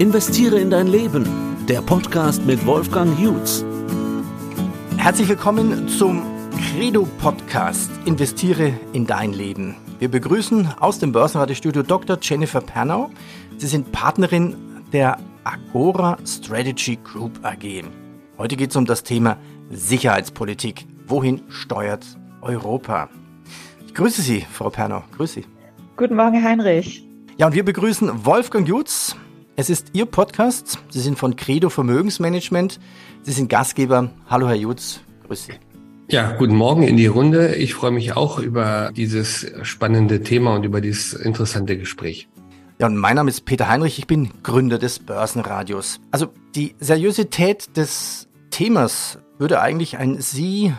Investiere in dein Leben. Der Podcast mit Wolfgang Jutz. Herzlich willkommen zum Credo Podcast. Investiere in dein Leben. Wir begrüßen aus dem Börsenradiostudio Dr. Jennifer Pernau. Sie sind Partnerin der Agora Strategy Group AG. Heute geht es um das Thema Sicherheitspolitik. Wohin steuert Europa? Ich grüße Sie, Frau Pernau. Grüße Sie. Guten Morgen, Heinrich. Ja, und wir begrüßen Wolfgang Jutz. Es ist Ihr Podcast. Sie sind von Credo Vermögensmanagement. Sie sind Gastgeber. Hallo, Herr Jutz. Grüß Sie. Ja, guten Morgen in die Runde. Ich freue mich auch über dieses spannende Thema und über dieses interessante Gespräch. Ja, und mein Name ist Peter Heinrich. Ich bin Gründer des Börsenradios. Also die Seriosität des Themas würde eigentlich ein Sie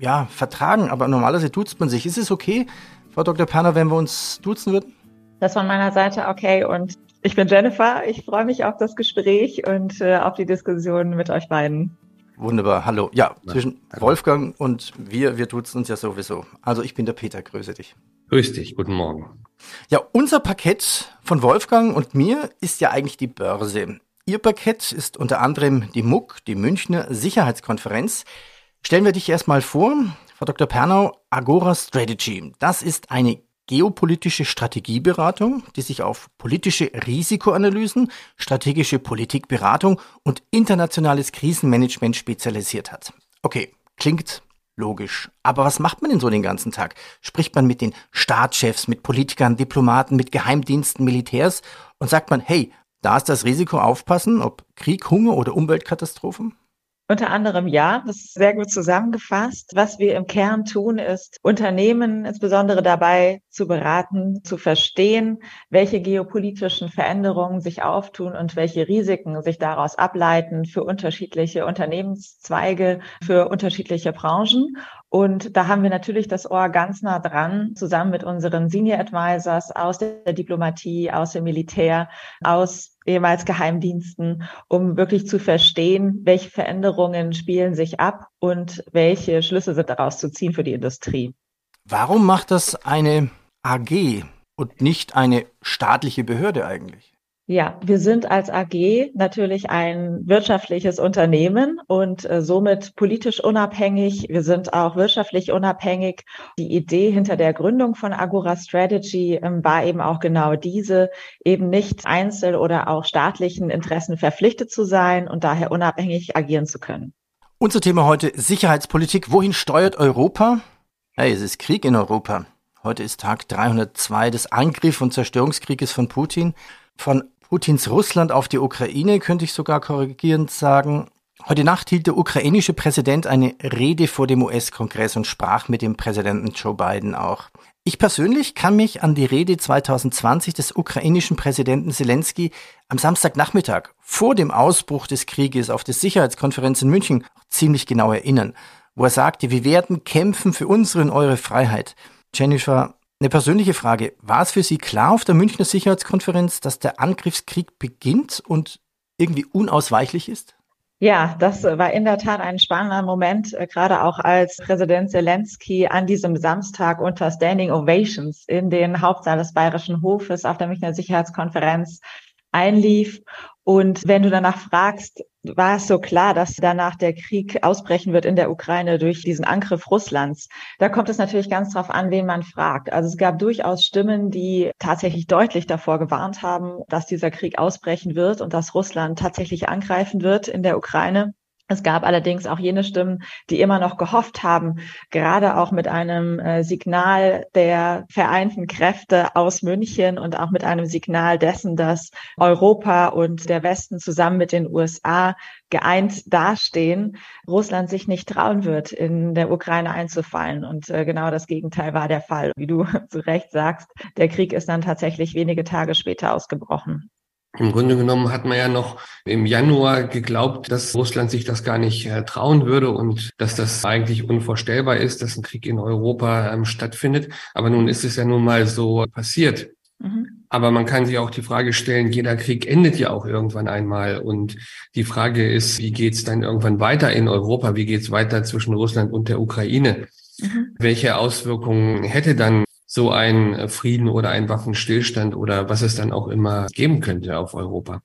ja, vertragen, aber normalerweise duzt man sich. Ist es okay, Frau Dr. Perner, wenn wir uns duzen würden? Das von meiner Seite okay und ich bin Jennifer. Ich freue mich auf das Gespräch und äh, auf die Diskussion mit euch beiden. Wunderbar, hallo. Ja, zwischen Wolfgang und wir, wir duzen uns ja sowieso. Also ich bin der Peter, grüße dich. Grüß dich, guten Morgen. Ja, unser Parkett von Wolfgang und mir ist ja eigentlich die Börse. Ihr Parkett ist unter anderem die MUC, die Münchner Sicherheitskonferenz. Stellen wir dich erstmal vor, Frau Dr. Pernau, Agora Strategy. Das ist eine geopolitische Strategieberatung, die sich auf politische Risikoanalysen, strategische Politikberatung und internationales Krisenmanagement spezialisiert hat. Okay, klingt logisch. Aber was macht man denn so den ganzen Tag? Spricht man mit den Staatschefs, mit Politikern, Diplomaten, mit Geheimdiensten, Militärs und sagt man, hey, da ist das Risiko aufpassen, ob Krieg, Hunger oder Umweltkatastrophen? Unter anderem ja, das ist sehr gut zusammengefasst. Was wir im Kern tun, ist Unternehmen insbesondere dabei zu beraten, zu verstehen, welche geopolitischen Veränderungen sich auftun und welche Risiken sich daraus ableiten für unterschiedliche Unternehmenszweige, für unterschiedliche Branchen. Und da haben wir natürlich das Ohr ganz nah dran, zusammen mit unseren Senior Advisors aus der Diplomatie, aus dem Militär, aus ehemals Geheimdiensten, um wirklich zu verstehen, welche Veränderungen spielen sich ab und welche Schlüsse sind daraus zu ziehen für die Industrie. Warum macht das eine AG und nicht eine staatliche Behörde eigentlich? Ja, wir sind als AG natürlich ein wirtschaftliches Unternehmen und äh, somit politisch unabhängig. Wir sind auch wirtschaftlich unabhängig. Die Idee hinter der Gründung von Agora Strategy ähm, war eben auch genau diese, eben nicht einzel- oder auch staatlichen Interessen verpflichtet zu sein und daher unabhängig agieren zu können. Unser Thema heute Sicherheitspolitik. Wohin steuert Europa? Hey, es ist Krieg in Europa. Heute ist Tag 302 des Angriffs und Zerstörungskrieges von Putin. Von Putins Russland auf die Ukraine, könnte ich sogar korrigierend sagen. Heute Nacht hielt der ukrainische Präsident eine Rede vor dem US-Kongress und sprach mit dem Präsidenten Joe Biden auch. Ich persönlich kann mich an die Rede 2020 des ukrainischen Präsidenten Zelensky am Samstagnachmittag vor dem Ausbruch des Krieges auf der Sicherheitskonferenz in München ziemlich genau erinnern, wo er sagte, wir werden kämpfen für unsere und eure Freiheit. Jennifer, eine persönliche Frage. War es für Sie klar auf der Münchner Sicherheitskonferenz, dass der Angriffskrieg beginnt und irgendwie unausweichlich ist? Ja, das war in der Tat ein spannender Moment, äh, gerade auch als Präsident Zelensky an diesem Samstag unter Standing Ovations in den Hauptsaal des Bayerischen Hofes auf der Münchner Sicherheitskonferenz einlief. Und wenn du danach fragst, war es so klar, dass danach der Krieg ausbrechen wird in der Ukraine durch diesen Angriff Russlands. Da kommt es natürlich ganz drauf an, wen man fragt. Also es gab durchaus Stimmen, die tatsächlich deutlich davor gewarnt haben, dass dieser Krieg ausbrechen wird und dass Russland tatsächlich angreifen wird in der Ukraine. Es gab allerdings auch jene Stimmen, die immer noch gehofft haben, gerade auch mit einem äh, Signal der vereinten Kräfte aus München und auch mit einem Signal dessen, dass Europa und der Westen zusammen mit den USA geeint dastehen, Russland sich nicht trauen wird, in der Ukraine einzufallen. Und äh, genau das Gegenteil war der Fall. Wie du zu Recht sagst, der Krieg ist dann tatsächlich wenige Tage später ausgebrochen. Im Grunde genommen hat man ja noch im Januar geglaubt, dass Russland sich das gar nicht äh, trauen würde und dass das eigentlich unvorstellbar ist, dass ein Krieg in Europa ähm, stattfindet. Aber nun ist es ja nun mal so passiert. Mhm. Aber man kann sich auch die Frage stellen, jeder Krieg endet ja auch irgendwann einmal. Und die Frage ist, wie geht's dann irgendwann weiter in Europa? Wie geht's weiter zwischen Russland und der Ukraine? Mhm. Welche Auswirkungen hätte dann so ein Frieden oder ein Waffenstillstand oder was es dann auch immer geben könnte auf Europa.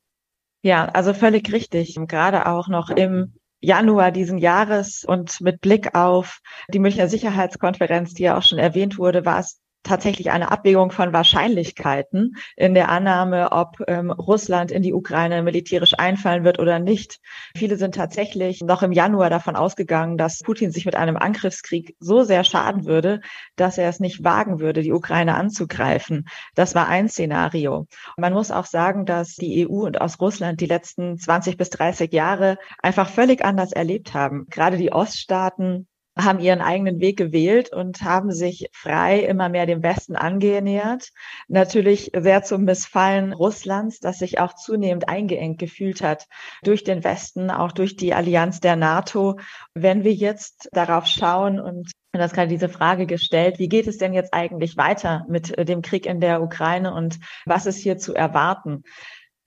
Ja, also völlig richtig. Gerade auch noch im Januar diesen Jahres und mit Blick auf die Münchner Sicherheitskonferenz, die ja auch schon erwähnt wurde, war es tatsächlich eine Abwägung von Wahrscheinlichkeiten in der Annahme, ob ähm, Russland in die Ukraine militärisch einfallen wird oder nicht. Viele sind tatsächlich noch im Januar davon ausgegangen, dass Putin sich mit einem Angriffskrieg so sehr schaden würde, dass er es nicht wagen würde, die Ukraine anzugreifen. Das war ein Szenario. Man muss auch sagen, dass die EU und aus Russland die letzten 20 bis 30 Jahre einfach völlig anders erlebt haben. Gerade die Oststaaten haben ihren eigenen Weg gewählt und haben sich frei immer mehr dem Westen angenähert. Natürlich sehr zum Missfallen Russlands, das sich auch zunehmend eingeengt gefühlt hat durch den Westen, auch durch die Allianz der NATO. Wenn wir jetzt darauf schauen und und das gerade diese Frage gestellt, wie geht es denn jetzt eigentlich weiter mit dem Krieg in der Ukraine und was ist hier zu erwarten?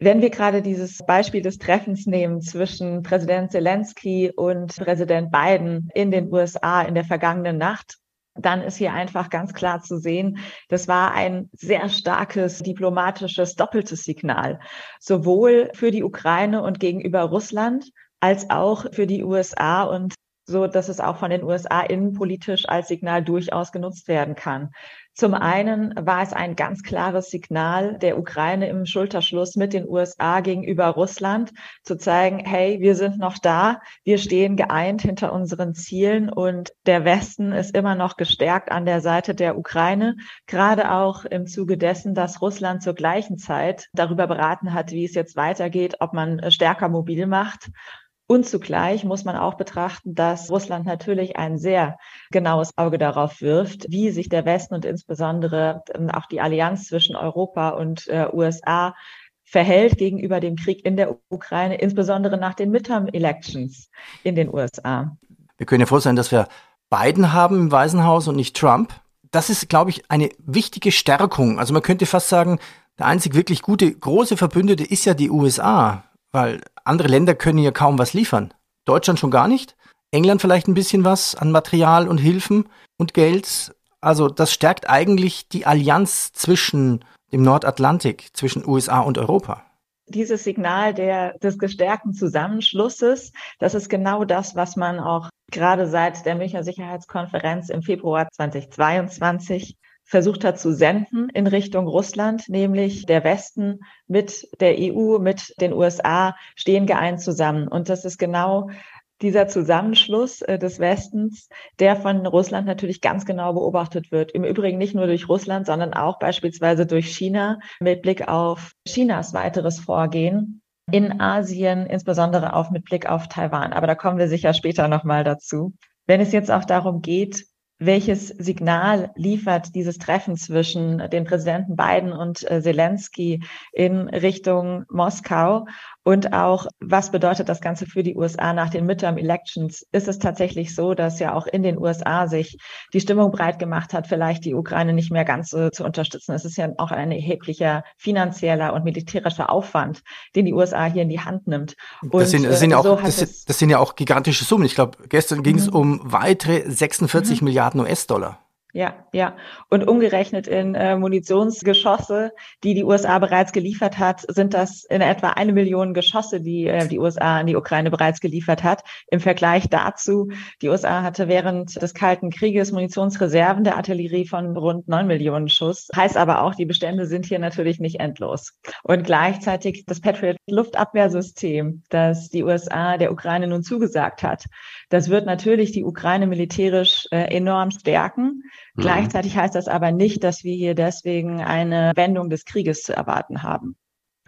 Wenn wir gerade dieses Beispiel des Treffens nehmen zwischen Präsident Zelensky und Präsident Biden in den USA in der vergangenen Nacht, dann ist hier einfach ganz klar zu sehen, das war ein sehr starkes diplomatisches doppeltes Signal, sowohl für die Ukraine und gegenüber Russland als auch für die USA und so, dass es auch von den USA innenpolitisch als Signal durchaus genutzt werden kann. Zum einen war es ein ganz klares Signal der Ukraine im Schulterschluss mit den USA gegenüber Russland, zu zeigen, hey, wir sind noch da, wir stehen geeint hinter unseren Zielen und der Westen ist immer noch gestärkt an der Seite der Ukraine, gerade auch im Zuge dessen, dass Russland zur gleichen Zeit darüber beraten hat, wie es jetzt weitergeht, ob man stärker mobil macht und zugleich muss man auch betrachten, dass Russland natürlich ein sehr genaues Auge darauf wirft, wie sich der Westen und insbesondere auch die Allianz zwischen Europa und äh, USA verhält gegenüber dem Krieg in der Ukraine, insbesondere nach den Midterm-Elections in den USA. Wir können ja froh sein, dass wir Biden haben im Weißen Haus und nicht Trump. Das ist, glaube ich, eine wichtige Stärkung. Also man könnte fast sagen, der einzig wirklich gute, große Verbündete ist ja die USA, weil andere Länder können ja kaum was liefern. Deutschland schon gar nicht. England vielleicht ein bisschen was an Material und Hilfen und Geld. Also das stärkt eigentlich die Allianz zwischen dem Nordatlantik, zwischen USA und Europa. Dieses Signal der, des gestärkten Zusammenschlusses, das ist genau das, was man auch gerade seit der Münchner Sicherheitskonferenz im Februar 2022 versucht hat zu senden in Richtung Russland, nämlich der Westen mit der EU, mit den USA stehen geeint zusammen. Und das ist genau dieser Zusammenschluss äh, des Westens, der von Russland natürlich ganz genau beobachtet wird. Im Übrigen nicht nur durch Russland, sondern auch beispielsweise durch China mit Blick auf Chinas weiteres Vorgehen in Asien, insbesondere auch mit Blick auf Taiwan. Aber da kommen wir sicher später nochmal dazu. Wenn es jetzt auch darum geht, welches Signal liefert dieses Treffen zwischen den Präsidenten Biden und äh, Zelensky in Richtung Moskau? Und auch, was bedeutet das Ganze für die USA nach den Midterm Elections? Ist es tatsächlich so, dass ja auch in den USA sich die Stimmung breit gemacht hat, vielleicht die Ukraine nicht mehr ganz so zu unterstützen? Es ist ja auch ein erheblicher finanzieller und militärischer Aufwand, den die USA hier in die Hand nimmt. Und das sind, das sind, ja, äh, so auch, das, das, sind ja auch gigantische Summen. Ich glaube, gestern ging es mhm. um weitere 46 mhm. Milliarden US-Dollar. Ja, ja. Und umgerechnet in äh, Munitionsgeschosse, die die USA bereits geliefert hat, sind das in etwa eine Million Geschosse, die äh, die USA an die Ukraine bereits geliefert hat. Im Vergleich dazu, die USA hatte während des Kalten Krieges Munitionsreserven der Artillerie von rund neun Millionen Schuss. Heißt aber auch, die Bestände sind hier natürlich nicht endlos. Und gleichzeitig das Patriot Luftabwehrsystem, das die USA der Ukraine nun zugesagt hat, das wird natürlich die Ukraine militärisch äh, enorm stärken. Mhm. Gleichzeitig heißt das aber nicht, dass wir hier deswegen eine Wendung des Krieges zu erwarten haben.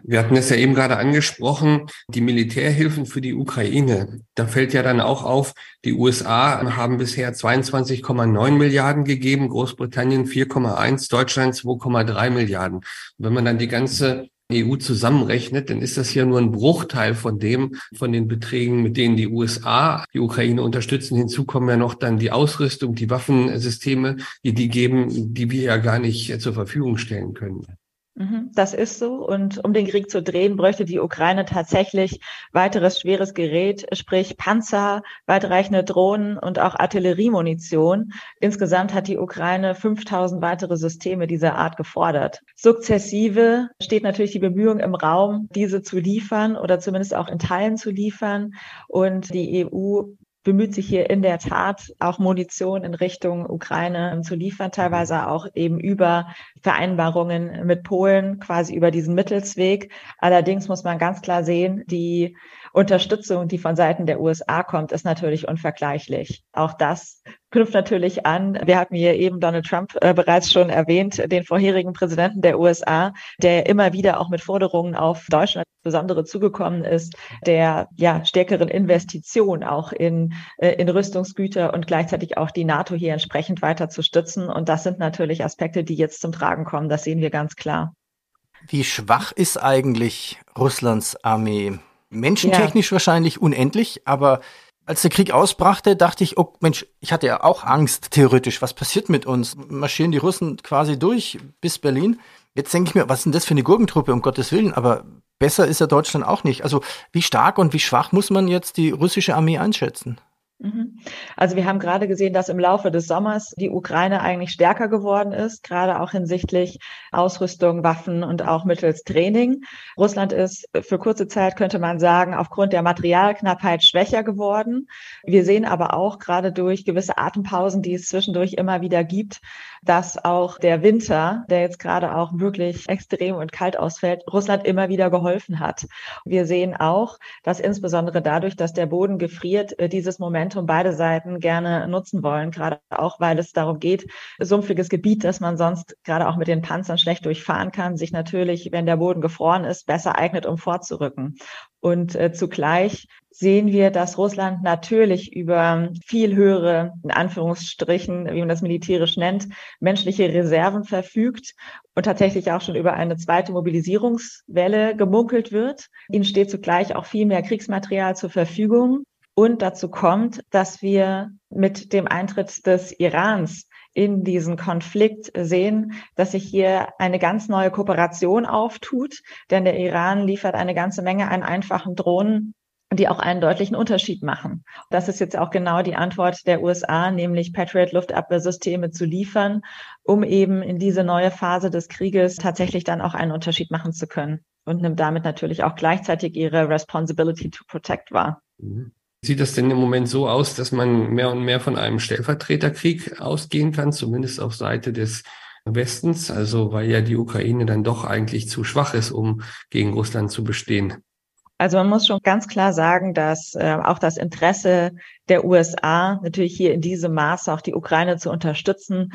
Wir hatten es ja eben gerade angesprochen, die Militärhilfen für die Ukraine. Da fällt ja dann auch auf, die USA haben bisher 22,9 Milliarden gegeben, Großbritannien 4,1, Deutschland 2,3 Milliarden. Und wenn man dann die ganze EU zusammenrechnet, dann ist das ja nur ein Bruchteil von dem, von den Beträgen, mit denen die USA die Ukraine unterstützen. Hinzu kommen ja noch dann die Ausrüstung, die Waffensysteme, die die geben, die wir ja gar nicht zur Verfügung stellen können. Mhm, das ist so. Und um den Krieg zu drehen, bräuchte die Ukraine tatsächlich weiteres schweres Gerät, sprich Panzer, weitreichende Drohnen und auch Artilleriemunition. Insgesamt hat die Ukraine 5000 weitere Systeme dieser Art gefordert. Sukzessive steht natürlich die Bemühung im Raum, diese zu liefern oder zumindest auch in Teilen zu liefern. Und die EU bemüht sich hier in der Tat auch Munition in Richtung Ukraine zu liefern, teilweise auch eben über Vereinbarungen mit Polen, quasi über diesen Mittelsweg. Allerdings muss man ganz klar sehen, die Unterstützung, die von Seiten der USA kommt, ist natürlich unvergleichlich. Auch das knüpft natürlich an. Wir hatten hier eben Donald Trump äh, bereits schon erwähnt, den vorherigen Präsidenten der USA, der immer wieder auch mit Forderungen auf Deutschland insbesondere zugekommen ist, der ja stärkeren Investition auch in, äh, in Rüstungsgüter und gleichzeitig auch die NATO hier entsprechend weiter zu stützen. Und das sind natürlich Aspekte, die jetzt zum Tragen kommen. Das sehen wir ganz klar. Wie schwach ist eigentlich Russlands Armee? Menschentechnisch ja. wahrscheinlich unendlich, aber als der Krieg ausbrachte, dachte ich, oh Mensch, ich hatte ja auch Angst, theoretisch. Was passiert mit uns? Marschieren die Russen quasi durch bis Berlin? Jetzt denke ich mir, was ist denn das für eine Gurkentruppe, um Gottes Willen? Aber besser ist ja Deutschland auch nicht. Also wie stark und wie schwach muss man jetzt die russische Armee einschätzen? Mhm. Also wir haben gerade gesehen, dass im Laufe des Sommers die Ukraine eigentlich stärker geworden ist, gerade auch hinsichtlich Ausrüstung, Waffen und auch mittels Training. Russland ist für kurze Zeit, könnte man sagen, aufgrund der Materialknappheit schwächer geworden. Wir sehen aber auch gerade durch gewisse Atempausen, die es zwischendurch immer wieder gibt, dass auch der Winter, der jetzt gerade auch wirklich extrem und kalt ausfällt, Russland immer wieder geholfen hat. Wir sehen auch, dass insbesondere dadurch, dass der Boden gefriert, äh, Momentum beide Seiten gerne nutzen wollen, gerade auch, weil es darum geht, sumpfiges Gebiet, das man sonst gerade auch mit den Panzern schlecht durchfahren kann, sich natürlich, wenn der Boden gefroren ist, besser eignet, um vorzurücken. Und äh, zugleich sehen wir, dass Russland natürlich über viel höhere, in Anführungsstrichen, wie man das militärisch nennt, menschliche Reserven verfügt und tatsächlich auch schon über eine zweite Mobilisierungswelle gemunkelt wird. Ihnen steht zugleich auch viel mehr Kriegsmaterial zur Verfügung. Und dazu kommt, dass wir mit dem Eintritt des Irans in diesen Konflikt sehen, dass sich hier eine ganz neue Kooperation auftut, denn der Iran liefert eine ganze Menge an einfachen Drohnen die auch einen deutlichen Unterschied machen. Das ist jetzt auch genau die Antwort der USA, nämlich Patriot Luftabwehrsysteme zu liefern, um eben in diese neue Phase des Krieges tatsächlich dann auch einen Unterschied machen zu können und nimmt damit natürlich auch gleichzeitig ihre Responsibility to Protect wahr. Mhm. Sieht das denn im Moment so aus, dass man mehr und mehr von einem Stellvertreterkrieg ausgehen kann, zumindest auf Seite des Westens, also weil ja die Ukraine dann doch eigentlich zu schwach ist, um gegen Russland zu bestehen? Also man muss schon ganz klar sagen, dass äh, auch das Interesse der USA natürlich hier in diesem Maße auch die Ukraine zu unterstützen,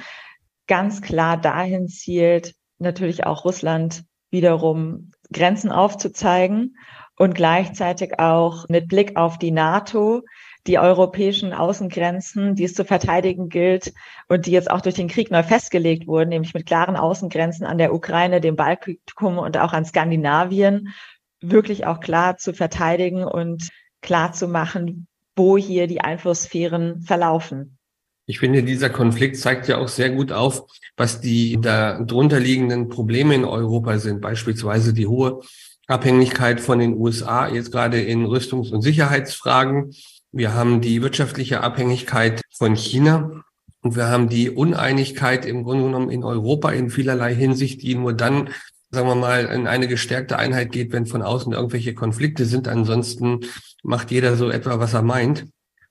ganz klar dahin zielt, natürlich auch Russland wiederum Grenzen aufzuzeigen und gleichzeitig auch mit Blick auf die NATO die europäischen Außengrenzen, die es zu verteidigen gilt und die jetzt auch durch den Krieg neu festgelegt wurden, nämlich mit klaren Außengrenzen an der Ukraine, dem Baltikum und auch an Skandinavien wirklich auch klar zu verteidigen und klar zu machen, wo hier die Einflusssphären verlaufen. Ich finde, dieser Konflikt zeigt ja auch sehr gut auf, was die darunter liegenden Probleme in Europa sind, beispielsweise die hohe Abhängigkeit von den USA, jetzt gerade in Rüstungs- und Sicherheitsfragen. Wir haben die wirtschaftliche Abhängigkeit von China und wir haben die Uneinigkeit im Grunde genommen in Europa in vielerlei Hinsicht, die nur dann sagen wir mal, in eine gestärkte Einheit geht, wenn von außen irgendwelche Konflikte sind. Ansonsten macht jeder so etwa, was er meint.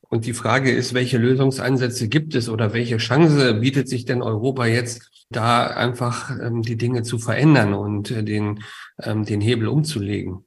Und die Frage ist, welche Lösungsansätze gibt es oder welche Chance bietet sich denn Europa jetzt, da einfach ähm, die Dinge zu verändern und äh, den, ähm, den Hebel umzulegen?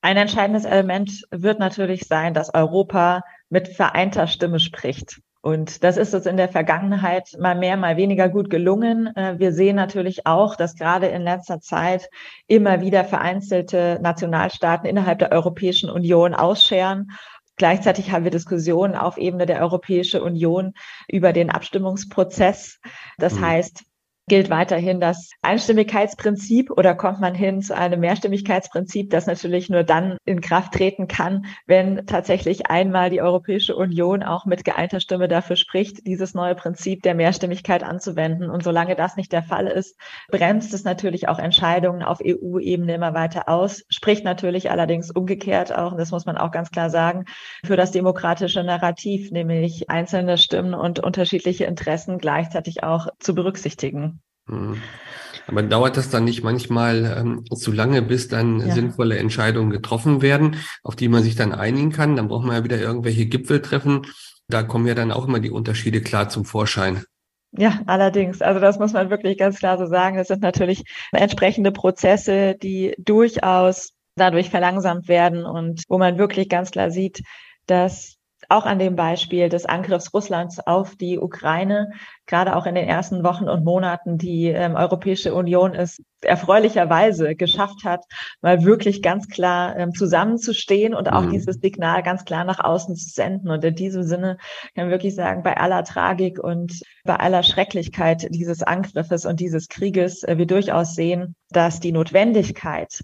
Ein entscheidendes Element wird natürlich sein, dass Europa mit vereinter Stimme spricht. Und das ist uns in der Vergangenheit mal mehr, mal weniger gut gelungen. Äh, wir sehen natürlich auch, dass gerade in letzter Zeit immer wieder vereinzelte Nationalstaaten innerhalb der Europäischen Union ausscheren. Gleichzeitig haben wir Diskussionen auf Ebene der Europäischen Union über den Abstimmungsprozess. Das mhm. heißt, gilt weiterhin das Einstimmigkeitsprinzip oder kommt man hin zu einem Mehrstimmigkeitsprinzip, das natürlich nur dann in Kraft treten kann, wenn tatsächlich einmal die Europäische Union auch mit geeinter Stimme dafür spricht, dieses neue Prinzip der Mehrstimmigkeit anzuwenden. Und solange das nicht der Fall ist, bremst es natürlich auch Entscheidungen auf EU-Ebene immer weiter aus, spricht natürlich allerdings umgekehrt auch, und das muss man auch ganz klar sagen, für das demokratische Narrativ, nämlich einzelne Stimmen und unterschiedliche Interessen gleichzeitig auch zu berücksichtigen. Mhm. Aber dauert das dann nicht manchmal ähm, zu lange, bis dann ja. sinnvolle Entscheidungen getroffen werden, auf die man sich dann einigen kann? Dann braucht man ja wieder irgendwelche Gipfeltreffen. Da kommen ja dann auch immer die Unterschiede klar zum Vorschein. Ja, allerdings. Also das muss man wirklich ganz klar so sagen. Das sind natürlich entsprechende Prozesse, die durchaus dadurch verlangsamt werden und wo man wirklich ganz klar sieht, dass auch an dem Beispiel des Angriffs Russlands auf die Ukraine, gerade auch in den ersten Wochen und Monaten, die ähm, Europäische Union es erfreulicherweise geschafft hat, mal wirklich ganz klar ähm, zusammenzustehen und auch mhm. dieses Signal ganz klar nach außen zu senden. Und in diesem Sinne kann man wirklich sagen, bei aller Tragik und bei aller Schrecklichkeit dieses Angriffes und dieses Krieges, äh, wir durchaus sehen, dass die Notwendigkeit,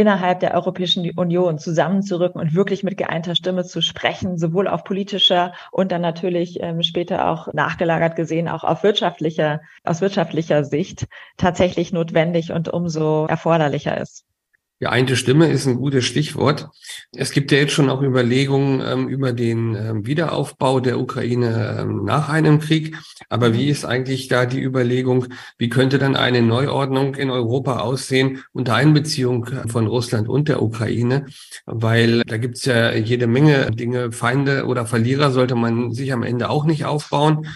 innerhalb der Europäischen Union zusammenzurücken und wirklich mit geeinter Stimme zu sprechen, sowohl auf politischer und dann natürlich ähm, später auch nachgelagert gesehen, auch auf wirtschaftlicher, aus wirtschaftlicher Sicht tatsächlich notwendig und umso erforderlicher ist. Geeinte Stimme ist ein gutes Stichwort. Es gibt ja jetzt schon auch Überlegungen ähm, über den ähm, Wiederaufbau der Ukraine ähm, nach einem Krieg. Aber wie ist eigentlich da die Überlegung, wie könnte dann eine Neuordnung in Europa aussehen unter Einbeziehung von Russland und der Ukraine? Weil da gibt's ja jede Menge Dinge, Feinde oder Verlierer sollte man sich am Ende auch nicht aufbauen.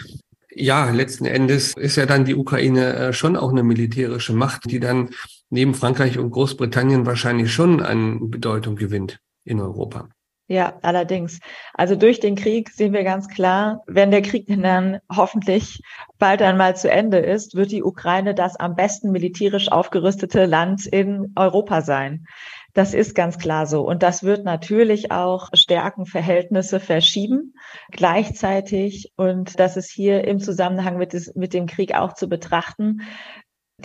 Ja, letzten Endes ist ja dann die Ukraine äh, schon auch eine militärische Macht, die dann neben Frankreich und Großbritannien wahrscheinlich schon an Bedeutung gewinnt in Europa. Ja, allerdings. Also durch den Krieg sehen wir ganz klar, wenn der Krieg dann hoffentlich bald einmal zu Ende ist, wird die Ukraine das am besten militärisch aufgerüstete Land in Europa sein. Das ist ganz klar so. Und das wird natürlich auch Stärkenverhältnisse verschieben. Gleichzeitig, und das ist hier im Zusammenhang mit, des, mit dem Krieg auch zu betrachten,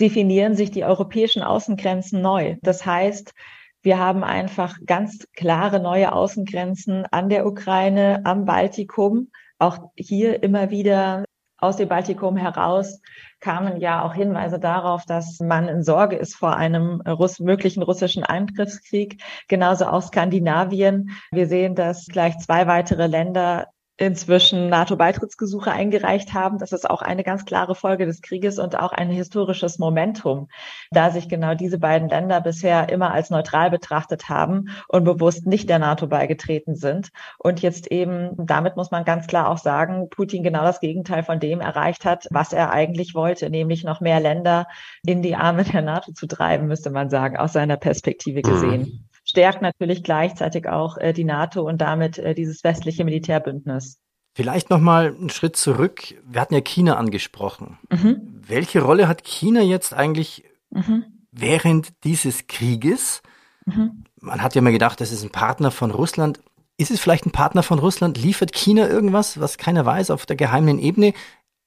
definieren sich die europäischen Außengrenzen neu. Das heißt, wir haben einfach ganz klare neue Außengrenzen an der Ukraine, am Baltikum. Auch hier immer wieder aus dem Baltikum heraus kamen ja auch Hinweise darauf, dass man in Sorge ist vor einem Russ möglichen russischen Angriffskrieg. Genauso auch Skandinavien. Wir sehen, dass gleich zwei weitere Länder inzwischen NATO-Beitrittsgesuche eingereicht haben. Das ist auch eine ganz klare Folge des Krieges und auch ein historisches Momentum, da sich genau diese beiden Länder bisher immer als neutral betrachtet haben und bewusst nicht der NATO beigetreten sind. Und jetzt eben, damit muss man ganz klar auch sagen, Putin genau das Gegenteil von dem erreicht hat, was er eigentlich wollte, nämlich noch mehr Länder in die Arme der NATO zu treiben, müsste man sagen, aus seiner Perspektive gesehen. Stärkt natürlich gleichzeitig auch äh, die NATO und damit äh, dieses westliche Militärbündnis. Vielleicht noch mal einen Schritt zurück. Wir hatten ja China angesprochen. Mhm. Welche Rolle hat China jetzt eigentlich mhm. während dieses Krieges? Mhm. Man hat ja mal gedacht, das ist ein Partner von Russland. Ist es vielleicht ein Partner von Russland? Liefert China irgendwas, was keiner weiß auf der geheimen Ebene?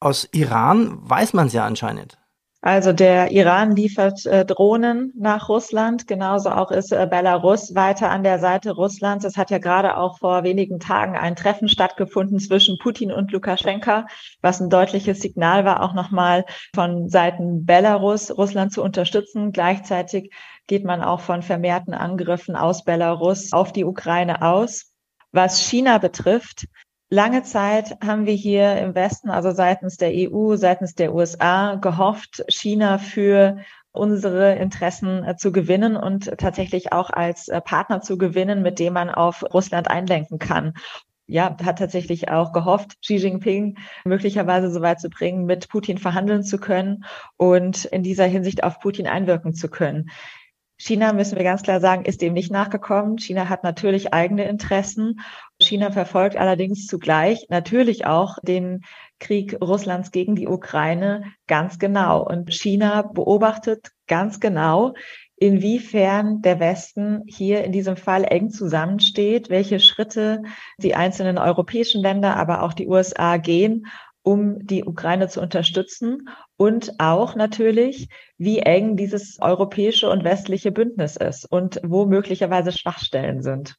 Aus Iran weiß man es ja anscheinend. Also der Iran liefert äh, Drohnen nach Russland, genauso auch ist äh, Belarus weiter an der Seite Russlands. Es hat ja gerade auch vor wenigen Tagen ein Treffen stattgefunden zwischen Putin und Lukaschenka, was ein deutliches Signal war, auch nochmal von Seiten Belarus Russland zu unterstützen. Gleichzeitig geht man auch von vermehrten Angriffen aus Belarus auf die Ukraine aus. Was China betrifft, Lange Zeit haben wir hier im Westen, also seitens der EU, seitens der USA, gehofft, China für unsere Interessen äh, zu gewinnen und tatsächlich auch als äh, Partner zu gewinnen, mit dem man auf Russland einlenken kann. Ja, hat tatsächlich auch gehofft, Xi Jinping möglicherweise so weit zu bringen, mit Putin verhandeln zu können und in dieser Hinsicht auf Putin einwirken zu können. China, müssen wir ganz klar sagen, ist dem nicht nachgekommen. China hat natürlich eigene Interessen. China verfolgt allerdings zugleich natürlich auch den Krieg Russlands gegen die Ukraine ganz genau. Und China beobachtet ganz genau, inwiefern der Westen hier in diesem Fall eng zusammensteht, welche Schritte die einzelnen europäischen Länder, aber auch die USA gehen, um die Ukraine zu unterstützen und auch natürlich, wie eng dieses europäische und westliche Bündnis ist und wo möglicherweise Schwachstellen sind.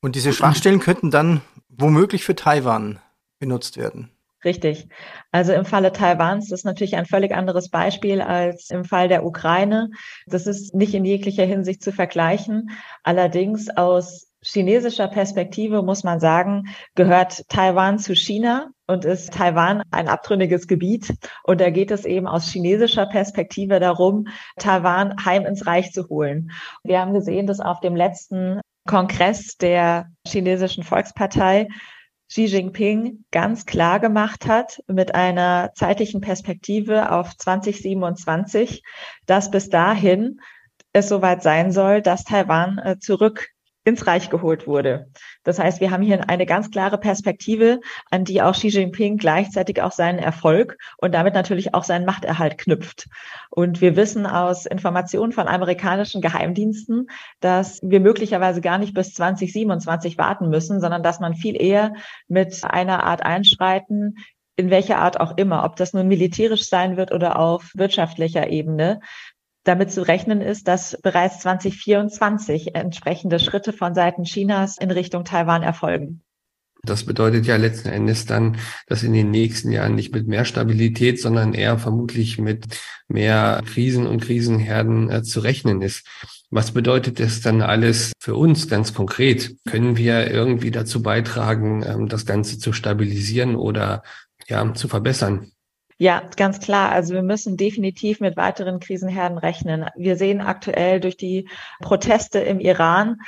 Und diese Schwachstellen könnten dann womöglich für Taiwan benutzt werden. Richtig. Also im Falle Taiwans ist natürlich ein völlig anderes Beispiel als im Fall der Ukraine. Das ist nicht in jeglicher Hinsicht zu vergleichen. Allerdings aus chinesischer Perspektive muss man sagen, gehört Taiwan zu China und ist Taiwan ein abtrünniges Gebiet. Und da geht es eben aus chinesischer Perspektive darum, Taiwan heim ins Reich zu holen. Wir haben gesehen, dass auf dem letzten Kongress der chinesischen Volkspartei Xi Jinping ganz klar gemacht hat mit einer zeitlichen Perspektive auf 2027, dass bis dahin es soweit sein soll, dass Taiwan äh, zurück ins Reich geholt wurde. Das heißt, wir haben hier eine ganz klare Perspektive, an die auch Xi Jinping gleichzeitig auch seinen Erfolg und damit natürlich auch seinen Machterhalt knüpft. Und wir wissen aus Informationen von amerikanischen Geheimdiensten, dass wir möglicherweise gar nicht bis 2027 warten müssen, sondern dass man viel eher mit einer Art Einschreiten in welcher Art auch immer, ob das nun militärisch sein wird oder auf wirtschaftlicher Ebene, damit zu rechnen ist, dass bereits 2024 entsprechende Schritte von Seiten Chinas in Richtung Taiwan erfolgen. Das bedeutet ja letzten Endes dann, dass in den nächsten Jahren nicht mit mehr Stabilität, sondern eher vermutlich mit mehr Krisen und Krisenherden äh, zu rechnen ist. Was bedeutet das dann alles für uns ganz konkret? Können wir irgendwie dazu beitragen, ähm, das Ganze zu stabilisieren oder ja, zu verbessern? Ja, ganz klar. Also wir müssen definitiv mit weiteren Krisenherden rechnen. Wir sehen aktuell durch die Proteste im Iran,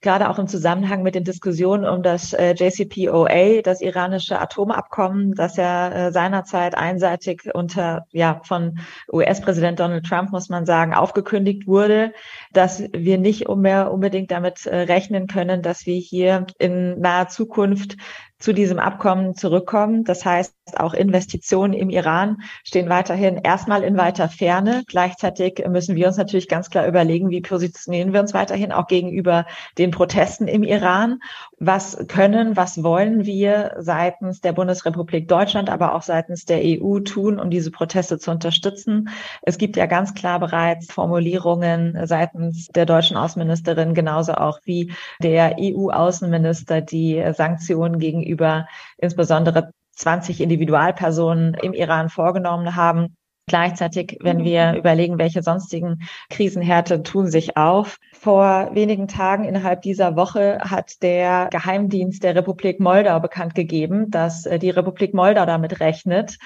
gerade auch im Zusammenhang mit den Diskussionen um das äh, JCPOA, das iranische Atomabkommen, das ja äh, seinerzeit einseitig unter, ja, von US-Präsident Donald Trump, muss man sagen, aufgekündigt wurde, dass wir nicht mehr unbedingt damit äh, rechnen können, dass wir hier in naher Zukunft zu diesem Abkommen zurückkommen. Das heißt, auch Investitionen im Iran stehen weiterhin erstmal in weiter Ferne. Gleichzeitig müssen wir uns natürlich ganz klar überlegen, wie positionieren wir uns weiterhin auch gegenüber den Protesten im Iran. Was können, was wollen wir seitens der Bundesrepublik Deutschland, aber auch seitens der EU tun, um diese Proteste zu unterstützen? Es gibt ja ganz klar bereits Formulierungen seitens der deutschen Außenministerin, genauso auch wie der EU-Außenminister, die Sanktionen gegenüber gegenüber insbesondere 20 Individualpersonen im Iran vorgenommen haben. Gleichzeitig, wenn wir überlegen, welche sonstigen Krisenhärte tun sich auf. Vor wenigen Tagen innerhalb dieser Woche hat der Geheimdienst der Republik Moldau bekannt gegeben, dass äh, die Republik Moldau damit rechnet,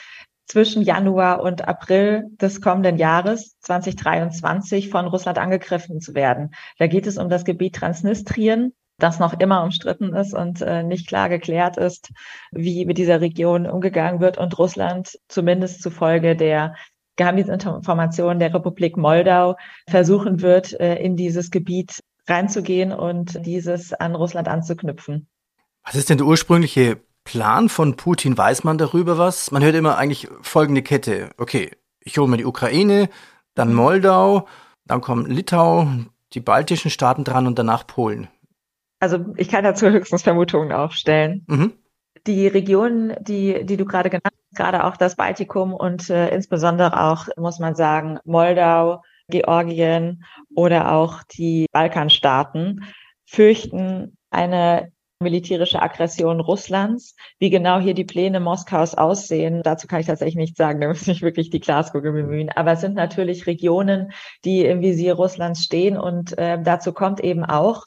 zwischen Januar und April des kommenden Jahres 2023 von Russland angegriffen zu werden. Da geht es um das Gebiet Transnistrien das noch immer umstritten ist und äh, nicht klar geklärt ist, wie mit dieser Region umgegangen wird und Russland zumindest zufolge der Geheimdienstinformationen der Republik Moldau versuchen wird, äh, in dieses Gebiet reinzugehen und dieses an Russland anzuknüpfen. Was ist denn der ursprüngliche Plan von Putin? Weiß man darüber was? Man hört immer eigentlich folgende Kette. Okay, ich hole mir die Ukraine, dann Moldau, dann kommen Litau, die baltischen Staaten dran und danach Polen also ich kann dazu höchstens Vermutungen aufstellen. Mhm. Die Regionen, die, die du gerade genannt hast, gerade auch das Baltikum und äh, insbesondere auch, muss man sagen, Moldau, Georgien oder auch die Balkanstaaten, fürchten eine militärische Aggression Russlands. Wie genau hier die Pläne Moskaus aussehen, dazu kann ich tatsächlich nicht sagen, da muss ich wirklich die Glaskugel bemühen. Aber es sind natürlich Regionen, die im Visier Russlands stehen und äh, dazu kommt eben auch,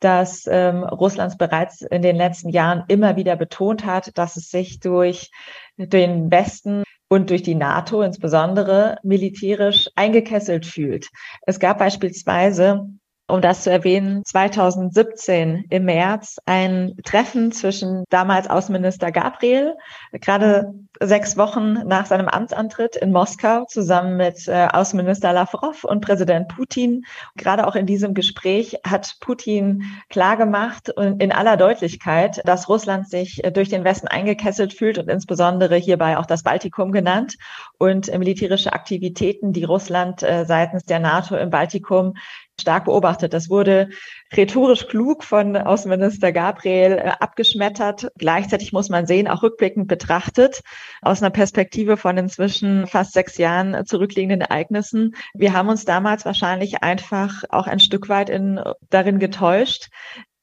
dass ähm, Russlands bereits in den letzten Jahren immer wieder betont hat, dass es sich durch den Westen und durch die NATO insbesondere militärisch eingekesselt fühlt. Es gab beispielsweise um das zu erwähnen, 2017 im März ein Treffen zwischen damals Außenminister Gabriel, gerade sechs Wochen nach seinem Amtsantritt in Moskau, zusammen mit äh, Außenminister Lavrov und Präsident Putin. Gerade auch in diesem Gespräch hat Putin klargemacht und in aller Deutlichkeit, dass Russland sich äh, durch den Westen eingekesselt fühlt und insbesondere hierbei auch das Baltikum genannt und militärische Aktivitäten, die Russland äh, seitens der NATO im Baltikum stark beobachtet. Das wurde rhetorisch klug von Außenminister Gabriel äh, abgeschmettert. Gleichzeitig muss man sehen, auch rückblickend betrachtet, aus einer Perspektive von inzwischen fast sechs Jahren zurückliegenden Ereignissen. Wir haben uns damals wahrscheinlich einfach auch ein Stück weit in, darin getäuscht,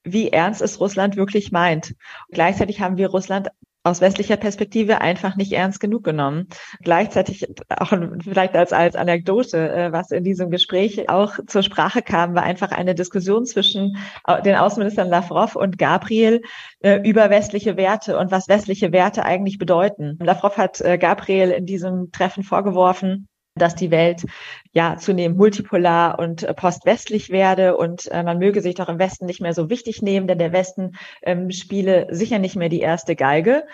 wie ernst es Russland wirklich meint. Gleichzeitig haben wir Russland aus westlicher Perspektive einfach nicht ernst genug genommen. Gleichzeitig auch vielleicht als, als Anekdote, äh, was in diesem Gespräch auch zur Sprache kam, war einfach eine Diskussion zwischen äh, den Außenministern Lavrov und Gabriel äh, über westliche Werte und was westliche Werte eigentlich bedeuten. Lavrov hat Gabriel in diesem Treffen vorgeworfen, dass die Welt ja zunehmend multipolar und äh, postwestlich werde und äh, man möge sich doch im Westen nicht mehr so wichtig nehmen, denn der Westen ähm, spiele sicher nicht mehr die erste Geige.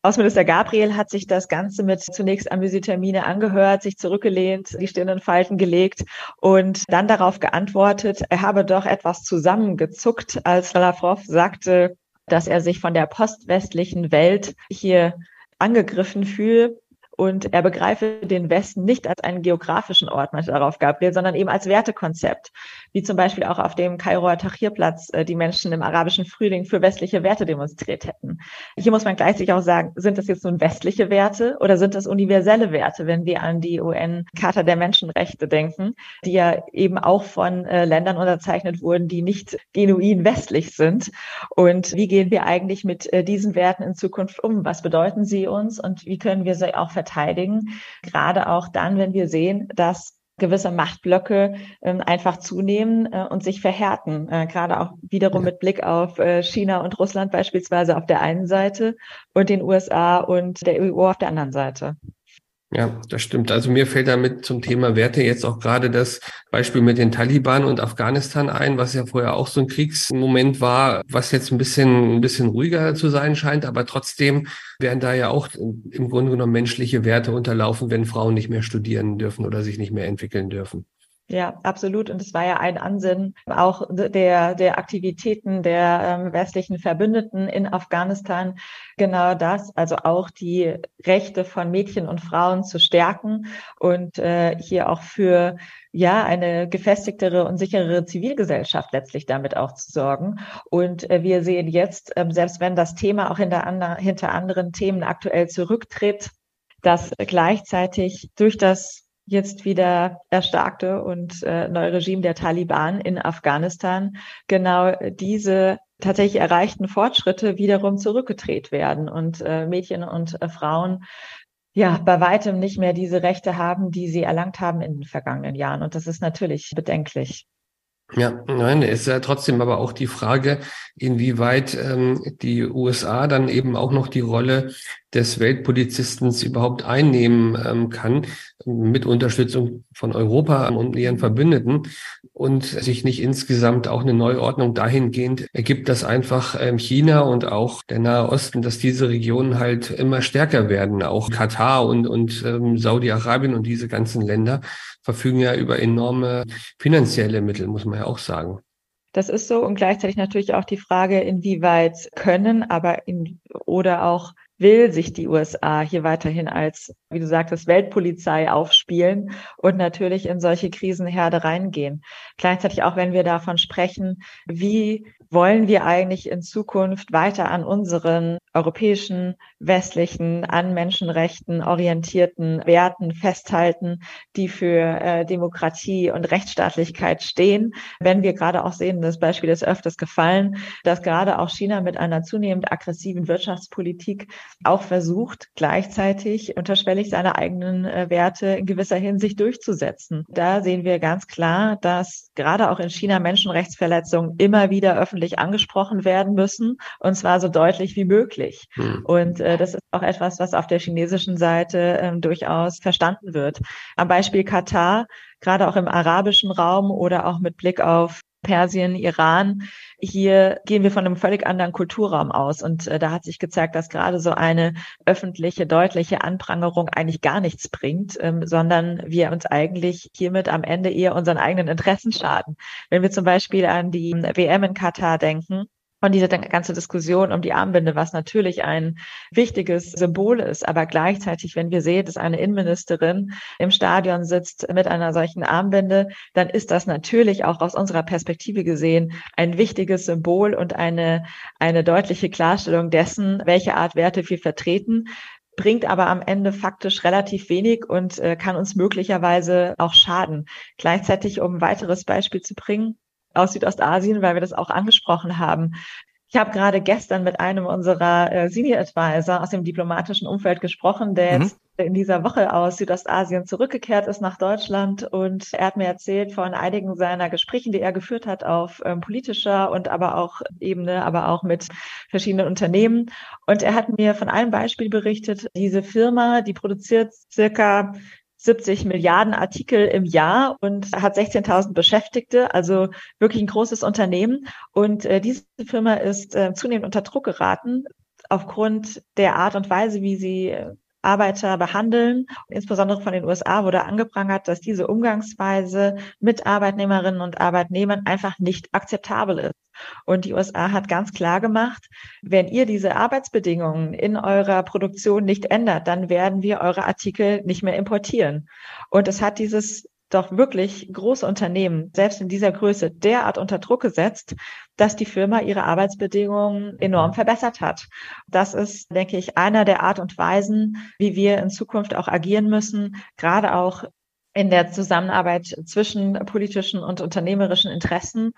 Außenminister Gabriel hat sich das Ganze mit zunächst Amüsitermine angehört, sich zurückgelehnt, die Stirn in Falten gelegt und dann darauf geantwortet, er habe doch etwas zusammengezuckt, als Lavrov sagte, dass er sich von der postwestlichen Welt hier angegriffen fühle und er begreife den Westen nicht als einen geografischen Ort, meinte darauf Gabriel, sondern eben als Wertekonzept, wie zum Beispiel auch auf dem Kairoer Tahrirplatz äh, die Menschen im arabischen Frühling für westliche Werte demonstriert hätten. Hier muss man gleichzeitig auch sagen, sind das jetzt nun westliche Werte oder sind das universelle Werte, wenn wir an die UN-Charta der Menschenrechte denken, die ja eben auch von äh, Ländern unterzeichnet wurden, die nicht genuin westlich sind. Und wie gehen wir eigentlich mit äh, diesen Werten in Zukunft um? Was bedeuten sie uns und wie können wir sie auch verteidigen. Gerade auch dann, wenn wir sehen, dass gewisse Machtblöcke äh, einfach zunehmen äh, und sich verhärten. Äh, gerade auch wiederum mit Blick auf äh, China und Russland beispielsweise auf der einen Seite und den USA und der EU auf der anderen Seite. Ja, das stimmt. Also mir fällt damit zum Thema Werte jetzt auch gerade das Beispiel mit den Taliban und Afghanistan ein, was ja vorher auch so ein Kriegsmoment war, was jetzt ein bisschen, ein bisschen ruhiger zu sein scheint, aber trotzdem werden da ja auch im Grunde genommen menschliche Werte unterlaufen, wenn Frauen nicht mehr studieren dürfen oder sich nicht mehr entwickeln dürfen. Ja, absolut. Und es war ja ein Ansinnen auch der, der Aktivitäten der ähm, westlichen Verbündeten in Afghanistan, genau das, also auch die Rechte von Mädchen und Frauen zu stärken und äh, hier auch für ja eine gefestigtere und sicherere Zivilgesellschaft letztlich damit auch zu sorgen. Und äh, wir sehen jetzt, äh, selbst wenn das Thema auch hinter, andre, hinter anderen Themen aktuell zurücktritt, dass gleichzeitig durch das jetzt wieder erstarkte und äh, neue Regime der Taliban in Afghanistan genau diese tatsächlich erreichten Fortschritte wiederum zurückgedreht werden und äh, Mädchen und äh, Frauen ja bei weitem nicht mehr diese Rechte haben, die sie erlangt haben in den vergangenen Jahren. Und das ist natürlich bedenklich. Ja, nein, es ist ja trotzdem aber auch die Frage, inwieweit ähm, die USA dann eben auch noch die Rolle des Weltpolizisten überhaupt einnehmen ähm, kann, mit Unterstützung von Europa und ihren Verbündeten und sich nicht insgesamt auch eine Neuordnung dahingehend ergibt, dass einfach ähm, China und auch der Nahe Osten, dass diese Regionen halt immer stärker werden. Auch Katar und, und ähm, Saudi-Arabien und diese ganzen Länder verfügen ja über enorme finanzielle Mittel, muss man ja auch sagen. Das ist so und gleichzeitig natürlich auch die Frage, inwieweit können, aber in, oder auch will sich die USA hier weiterhin als, wie du sagtest, Weltpolizei aufspielen und natürlich in solche Krisenherde reingehen. Gleichzeitig auch, wenn wir davon sprechen, wie wollen wir eigentlich in Zukunft weiter an unseren europäischen, westlichen, an Menschenrechten orientierten Werten festhalten, die für äh, Demokratie und Rechtsstaatlichkeit stehen. Wenn wir gerade auch sehen, das Beispiel ist öfters gefallen, dass gerade auch China mit einer zunehmend aggressiven Wirtschaftspolitik auch versucht, gleichzeitig unterschwellig seine eigenen äh, Werte in gewisser Hinsicht durchzusetzen. Da sehen wir ganz klar, dass gerade auch in China Menschenrechtsverletzungen immer wieder öffentlich angesprochen werden müssen, und zwar so deutlich wie möglich. Hm. Und äh, das ist auch etwas, was auf der chinesischen Seite äh, durchaus verstanden wird. Am Beispiel Katar, gerade auch im arabischen Raum oder auch mit Blick auf Persien, Iran. Hier gehen wir von einem völlig anderen Kulturraum aus. Und äh, da hat sich gezeigt, dass gerade so eine öffentliche, deutliche Anprangerung eigentlich gar nichts bringt, ähm, sondern wir uns eigentlich hiermit am Ende eher unseren eigenen Interessen schaden. Wenn wir zum Beispiel an die WM in Katar denken, Und diese ganze Diskussion um die Armbinde, was natürlich ein wichtiges Symbol ist, aber gleichzeitig, wenn wir sehen, dass eine Innenministerin im Stadion sitzt mit einer solchen Armbinde, dann ist das natürlich auch aus unserer Perspektive gesehen ein wichtiges Symbol und eine, eine deutliche Klarstellung dessen, welche Art Werte wir vertreten bringt aber am Ende faktisch relativ wenig und äh, kann uns möglicherweise auch schaden. Gleichzeitig, um ein weiteres Beispiel zu bringen, aus Südostasien, weil wir das auch angesprochen haben. Ich habe gerade gestern mit einem unserer äh, Senior Advisor aus dem diplomatischen Umfeld gesprochen, der mhm. jetzt in dieser Woche aus Südostasien zurückgekehrt ist nach Deutschland und er hat mir erzählt von einigen seiner Gesprächen, die er geführt hat auf ähm, politischer und aber auch Ebene, aber auch mit verschiedenen Unternehmen. Und er hat mir von einem Beispiel berichtet. Diese Firma, die produziert circa 70 Milliarden Artikel im Jahr und hat 16.000 Beschäftigte, also wirklich ein großes Unternehmen. Und äh, diese Firma ist äh, zunehmend unter Druck geraten aufgrund der Art und Weise, wie sie äh, Arbeiter behandeln. Insbesondere von den USA wurde angeprangert, dass diese Umgangsweise mit Arbeitnehmerinnen und Arbeitnehmern einfach nicht akzeptabel ist. Und die USA hat ganz klar gemacht, wenn ihr diese Arbeitsbedingungen in eurer Produktion nicht ändert, dann werden wir eure Artikel nicht mehr importieren. Und es hat dieses doch wirklich große Unternehmen, selbst in dieser Größe, derart unter Druck gesetzt, dass die Firma ihre Arbeitsbedingungen enorm verbessert hat. Das ist, denke ich, einer der Art und Weisen, wie wir in Zukunft auch agieren müssen, gerade auch in der Zusammenarbeit zwischen politischen und unternehmerischen Interessen,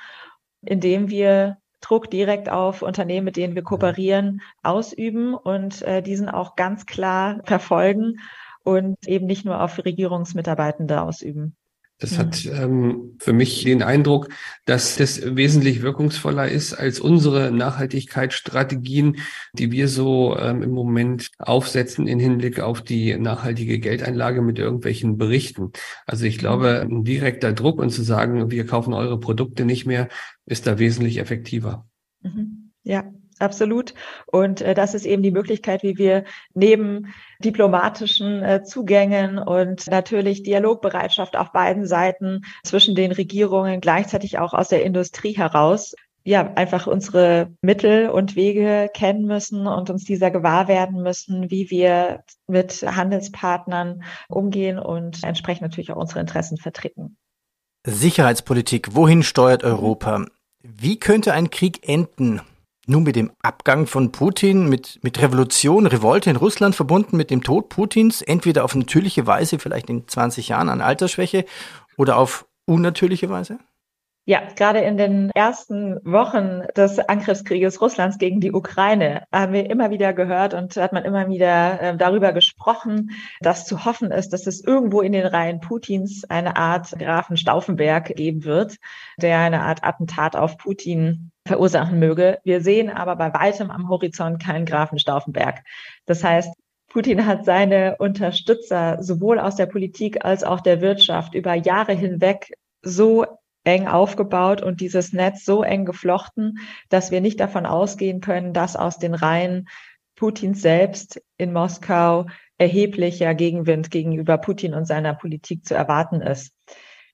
indem wir Druck direkt auf Unternehmen, mit denen wir kooperieren, ausüben und äh, diesen auch ganz klar verfolgen und eben nicht nur auf Regierungsmitarbeitende ausüben. Das hat ähm, für mich den Eindruck, dass das wesentlich wirkungsvoller ist als unsere Nachhaltigkeitsstrategien, die wir so ähm, im Moment aufsetzen in Hinblick auf die nachhaltige Geldeinlage mit irgendwelchen Berichten. Also ich glaube, ein direkter Druck und zu sagen, wir kaufen eure Produkte nicht mehr, ist da wesentlich effektiver. Mhm. Ja, absolut. Und äh, das ist eben die Möglichkeit, wie wir neben diplomatischen äh, Zugängen und natürlich Dialogbereitschaft auf beiden Seiten zwischen den Regierungen, gleichzeitig auch aus der Industrie heraus, ja, einfach unsere Mittel und Wege kennen müssen und uns dieser gewahr werden müssen, wie wir mit Handelspartnern umgehen und entsprechend natürlich auch unsere Interessen vertreten. Sicherheitspolitik, wohin steuert Europa? Wie könnte ein Krieg enden? Nun mit dem Abgang von Putin, mit, mit Revolution, Revolte in Russland verbunden mit dem Tod Putins, entweder auf natürliche Weise, vielleicht in 20 Jahren an Altersschwäche, oder auf unnatürliche Weise? Ja, gerade in den ersten Wochen des Angriffskrieges Russlands gegen die Ukraine haben wir immer wieder gehört und hat man immer wieder äh, darüber gesprochen, dass zu hoffen ist, dass es irgendwo in den Reihen Putins eine Art Grafen Stauffenberg geben wird, der eine Art Attentat auf Putin verursachen möge. Wir sehen aber bei weitem am Horizont keinen Grafen Stauffenberg. Das heißt, Putin hat seine Unterstützer sowohl aus der Politik als auch der Wirtschaft über Jahre hinweg so eng aufgebaut und dieses Netz so eng geflochten, dass wir nicht davon ausgehen können, dass aus den Reihen Putins selbst in Moskau erheblicher Gegenwind gegenüber Putin und seiner Politik zu erwarten ist.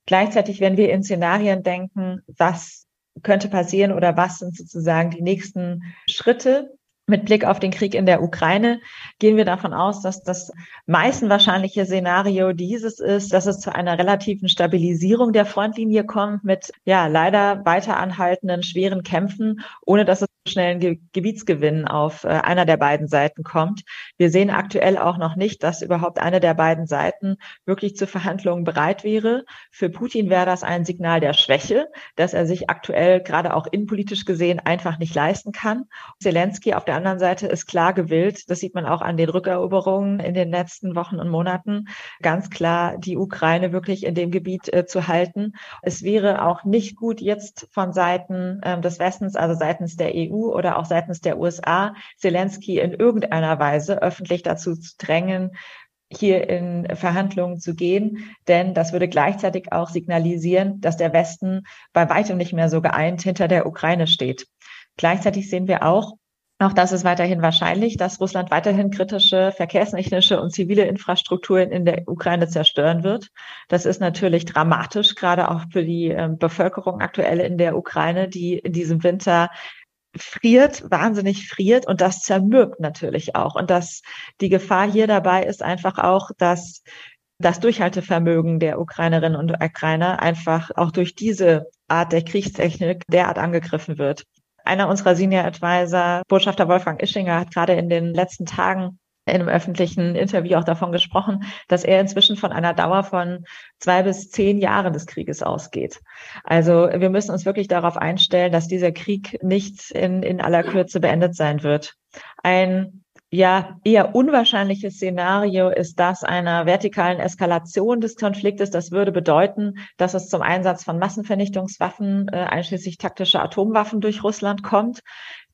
Gleichzeitig, wenn wir in Szenarien denken, was könnte passieren oder was sind sozusagen die nächsten Schritte mit Blick auf den Krieg in der Ukraine? Gehen wir davon aus, dass das meisten wahrscheinliche Szenario dieses ist, dass es zu einer relativen Stabilisierung der Frontlinie kommt mit ja leider weiter anhaltenden schweren Kämpfen, ohne dass es schnellen Ge Gebietsgewinn auf äh, einer der beiden Seiten kommt. Wir sehen aktuell auch noch nicht, dass überhaupt eine der beiden Seiten wirklich zu Verhandlungen bereit wäre. Für Putin wäre das ein Signal der Schwäche, dass er sich aktuell gerade auch innenpolitisch gesehen einfach nicht leisten kann. Zelensky auf der anderen Seite ist klar gewillt, das sieht man auch an den Rückeroberungen in den letzten Wochen und Monaten, ganz klar die Ukraine wirklich in dem Gebiet äh, zu halten. Es wäre auch nicht gut jetzt von Seiten äh, des Westens, also seitens der EU, EU oder auch seitens der USA Zelensky in irgendeiner Weise öffentlich dazu zu drängen, hier in Verhandlungen zu gehen, denn das würde gleichzeitig auch signalisieren, dass der Westen bei weitem nicht mehr so geeint hinter der Ukraine steht. Gleichzeitig sehen wir auch, auch das ist weiterhin wahrscheinlich, dass Russland weiterhin kritische verkehrstechnische und zivile Infrastrukturen in der Ukraine zerstören wird. Das ist natürlich dramatisch, gerade auch für die ähm, Bevölkerung aktuell in der Ukraine, die in diesem Winter friert, wahnsinnig friert und das zermürbt natürlich auch. Und dass die Gefahr hier dabei ist einfach auch, dass das Durchhaltevermögen der Ukrainerinnen und Ukrainer einfach auch durch diese Art der Kriegstechnik derart angegriffen wird. Einer unserer Senior Advisor, Botschafter Wolfgang Ischinger, hat gerade in den letzten Tagen in einem öffentlichen Interview auch davon gesprochen, dass er inzwischen von einer Dauer von zwei bis zehn Jahren des Krieges ausgeht. Also wir müssen uns wirklich darauf einstellen, dass dieser Krieg nicht in, in aller Kürze beendet sein wird. Ein ja, eher unwahrscheinliches Szenario ist das einer vertikalen Eskalation des Konfliktes. Das würde bedeuten, dass es zum Einsatz von Massenvernichtungswaffen, äh, einschließlich taktischer Atomwaffen durch Russland kommt.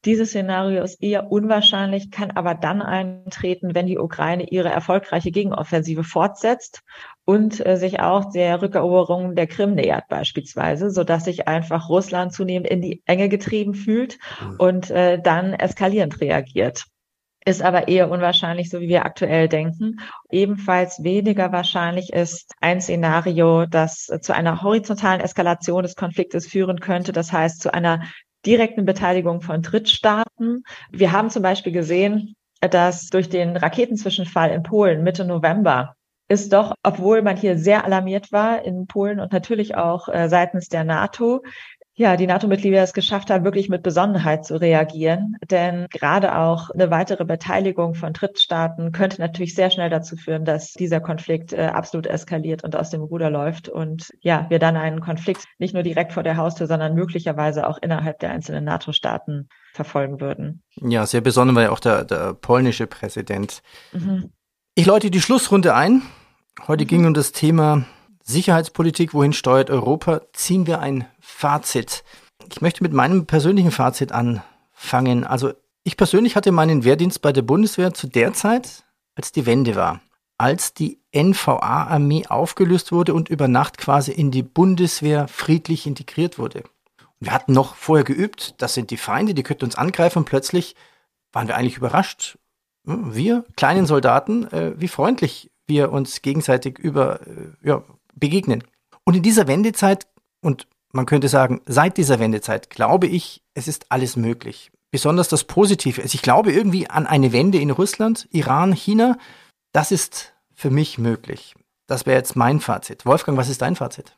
Dieses Szenario ist eher unwahrscheinlich, kann aber dann eintreten, wenn die Ukraine ihre erfolgreiche Gegenoffensive fortsetzt und äh, sich auch der Rückeroberung der Krim nähert beispielsweise, so dass sich einfach Russland zunehmend in die Enge getrieben fühlt mhm. und äh, dann eskalierend reagiert ist aber eher unwahrscheinlich, so wie wir aktuell denken. Ebenfalls weniger wahrscheinlich ist ein Szenario, das zu einer horizontalen Eskalation des Konfliktes führen könnte. Das heißt, zu einer direkten Beteiligung von Drittstaaten. Wir haben zum Beispiel gesehen, dass durch den Raketenzwischenfall in Polen Mitte November ist doch, obwohl man hier sehr alarmiert war in Polen und natürlich auch äh, seitens der NATO, ja, die NATO-Mitglieder es geschafft haben, wirklich mit Besonnenheit zu reagieren. Denn gerade auch eine weitere Beteiligung von Drittstaaten könnte natürlich sehr schnell dazu führen, dass dieser Konflikt äh, absolut eskaliert und aus dem Ruder läuft. Und ja, wir dann einen Konflikt nicht nur direkt vor der Haustür, sondern möglicherweise auch innerhalb der einzelnen NATO-Staaten verfolgen würden. Ja, sehr besonnen war ja auch der, der polnische Präsident. Mhm. Ich läute die Schlussrunde ein. Heute mhm. ging um das Thema Sicherheitspolitik, wohin steuert Europa? Ziehen wir ein Fazit. Ich möchte mit meinem persönlichen Fazit anfangen. Also ich persönlich hatte meinen Wehrdienst bei der Bundeswehr zu der Zeit, als die Wende war, als die NVA-Armee aufgelöst wurde und über Nacht quasi in die Bundeswehr friedlich integriert wurde. Wir hatten noch vorher geübt, das sind die Feinde, die könnten uns angreifen und plötzlich waren wir eigentlich überrascht. Hm, wir, kleinen Soldaten, äh, wie freundlich wir uns gegenseitig über, äh, ja, begegnen. Und in dieser Wendezeit und man könnte sagen, seit dieser Wendezeit glaube ich, es ist alles möglich. Besonders das Positive. Also ich glaube irgendwie an eine Wende in Russland, Iran, China. Das ist für mich möglich. Das wäre jetzt mein Fazit. Wolfgang, was ist dein Fazit?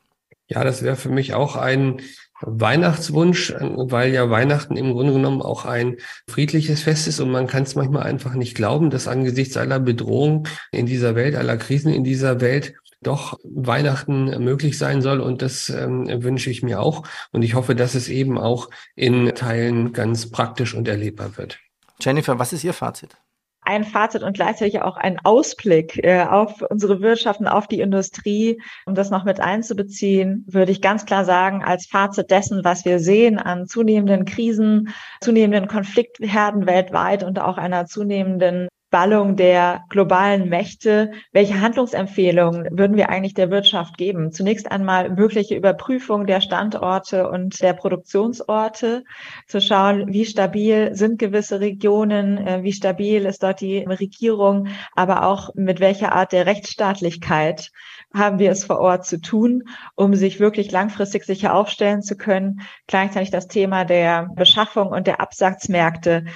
Ja, das wäre für mich auch ein Weihnachtswunsch, weil ja Weihnachten im Grunde genommen auch ein friedliches Fest ist und man kann es manchmal einfach nicht glauben, dass angesichts aller Bedrohungen in dieser Welt, aller Krisen in dieser Welt doch Weihnachten möglich sein soll. Und das ähm, wünsche ich mir auch. Und ich hoffe, dass es eben auch in Teilen ganz praktisch und erlebbar wird. Jennifer, was ist Ihr Fazit? ein Fazit und gleichzeitig auch ein Ausblick äh, auf unsere Wirtschaften, auf die Industrie. Um das noch mit einzubeziehen, würde ich ganz klar sagen, als Fazit dessen, was wir sehen an zunehmenden Krisen, zunehmenden Konfliktherden weltweit und auch einer zunehmenden Ballung der globalen Mächte. Welche Handlungsempfehlungen würden wir eigentlich der Wirtschaft geben? Zunächst einmal mögliche Überprüfung der Standorte und der Produktionsorte, zu schauen, wie stabil sind gewisse Regionen, äh, wie stabil ist dort die Regierung, aber auch mit welcher Art der Rechtsstaatlichkeit haben wir es vor Ort zu tun, um sich wirklich langfristig sicher aufstellen zu können. Gleichzeitig das Thema der Beschaffung und der Absatzmärkte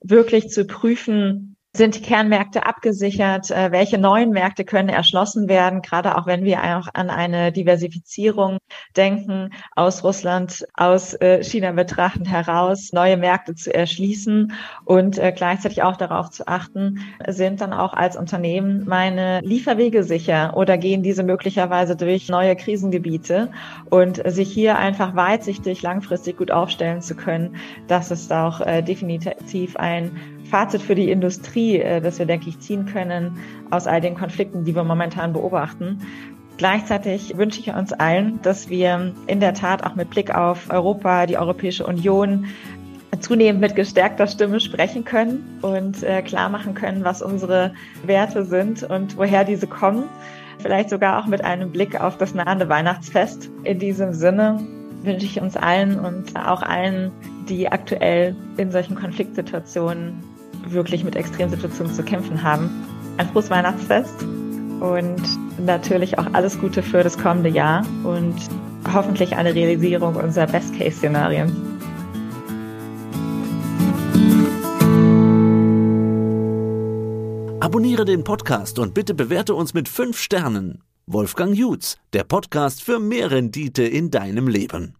wirklich zu prüfen, sind die Kernmärkte abgesichert? Äh, welche neuen Märkte können erschlossen werden? Gerade auch wenn wir auch an eine Diversifizierung denken, aus Russland, aus äh, China betrachten heraus, neue Märkte zu erschließen und äh, gleichzeitig auch darauf zu achten, sind dann auch als Unternehmen meine Lieferwege sicher oder gehen diese möglicherweise durch neue Krisengebiete und sich hier einfach weitsichtig langfristig gut aufstellen zu können, das ist auch definitiv ein Fazit für die Industrie, äh, das wir, denke ich, ziehen können aus all den Konflikten, die wir momentan beobachten. Gleichzeitig wünsche ich uns allen, dass wir in der Tat auch mit Blick auf Europa, die Europäische Union, zunehmend mit gestärkter Stimme sprechen können und äh, klar machen können, was unsere Werte sind und woher diese kommen. Vielleicht sogar auch mit einem Blick auf das nahende Weihnachtsfest. In diesem Sinne wünsche ich uns allen und auch allen, die aktuell in solchen Konfliktsituationen wirklich mit Extremsituationen zu kämpfen haben. Ein frohes Weihnachtsfest und natürlich auch alles Gute für das kommende Jahr und hoffentlich eine Realisierung unserer Best-Case-Szenarien. Abonniere den Podcast und bitte bewerte uns mit 5 Sternen. Wolfgang Jutz, der Podcast für mehr Rendite in deinem Leben.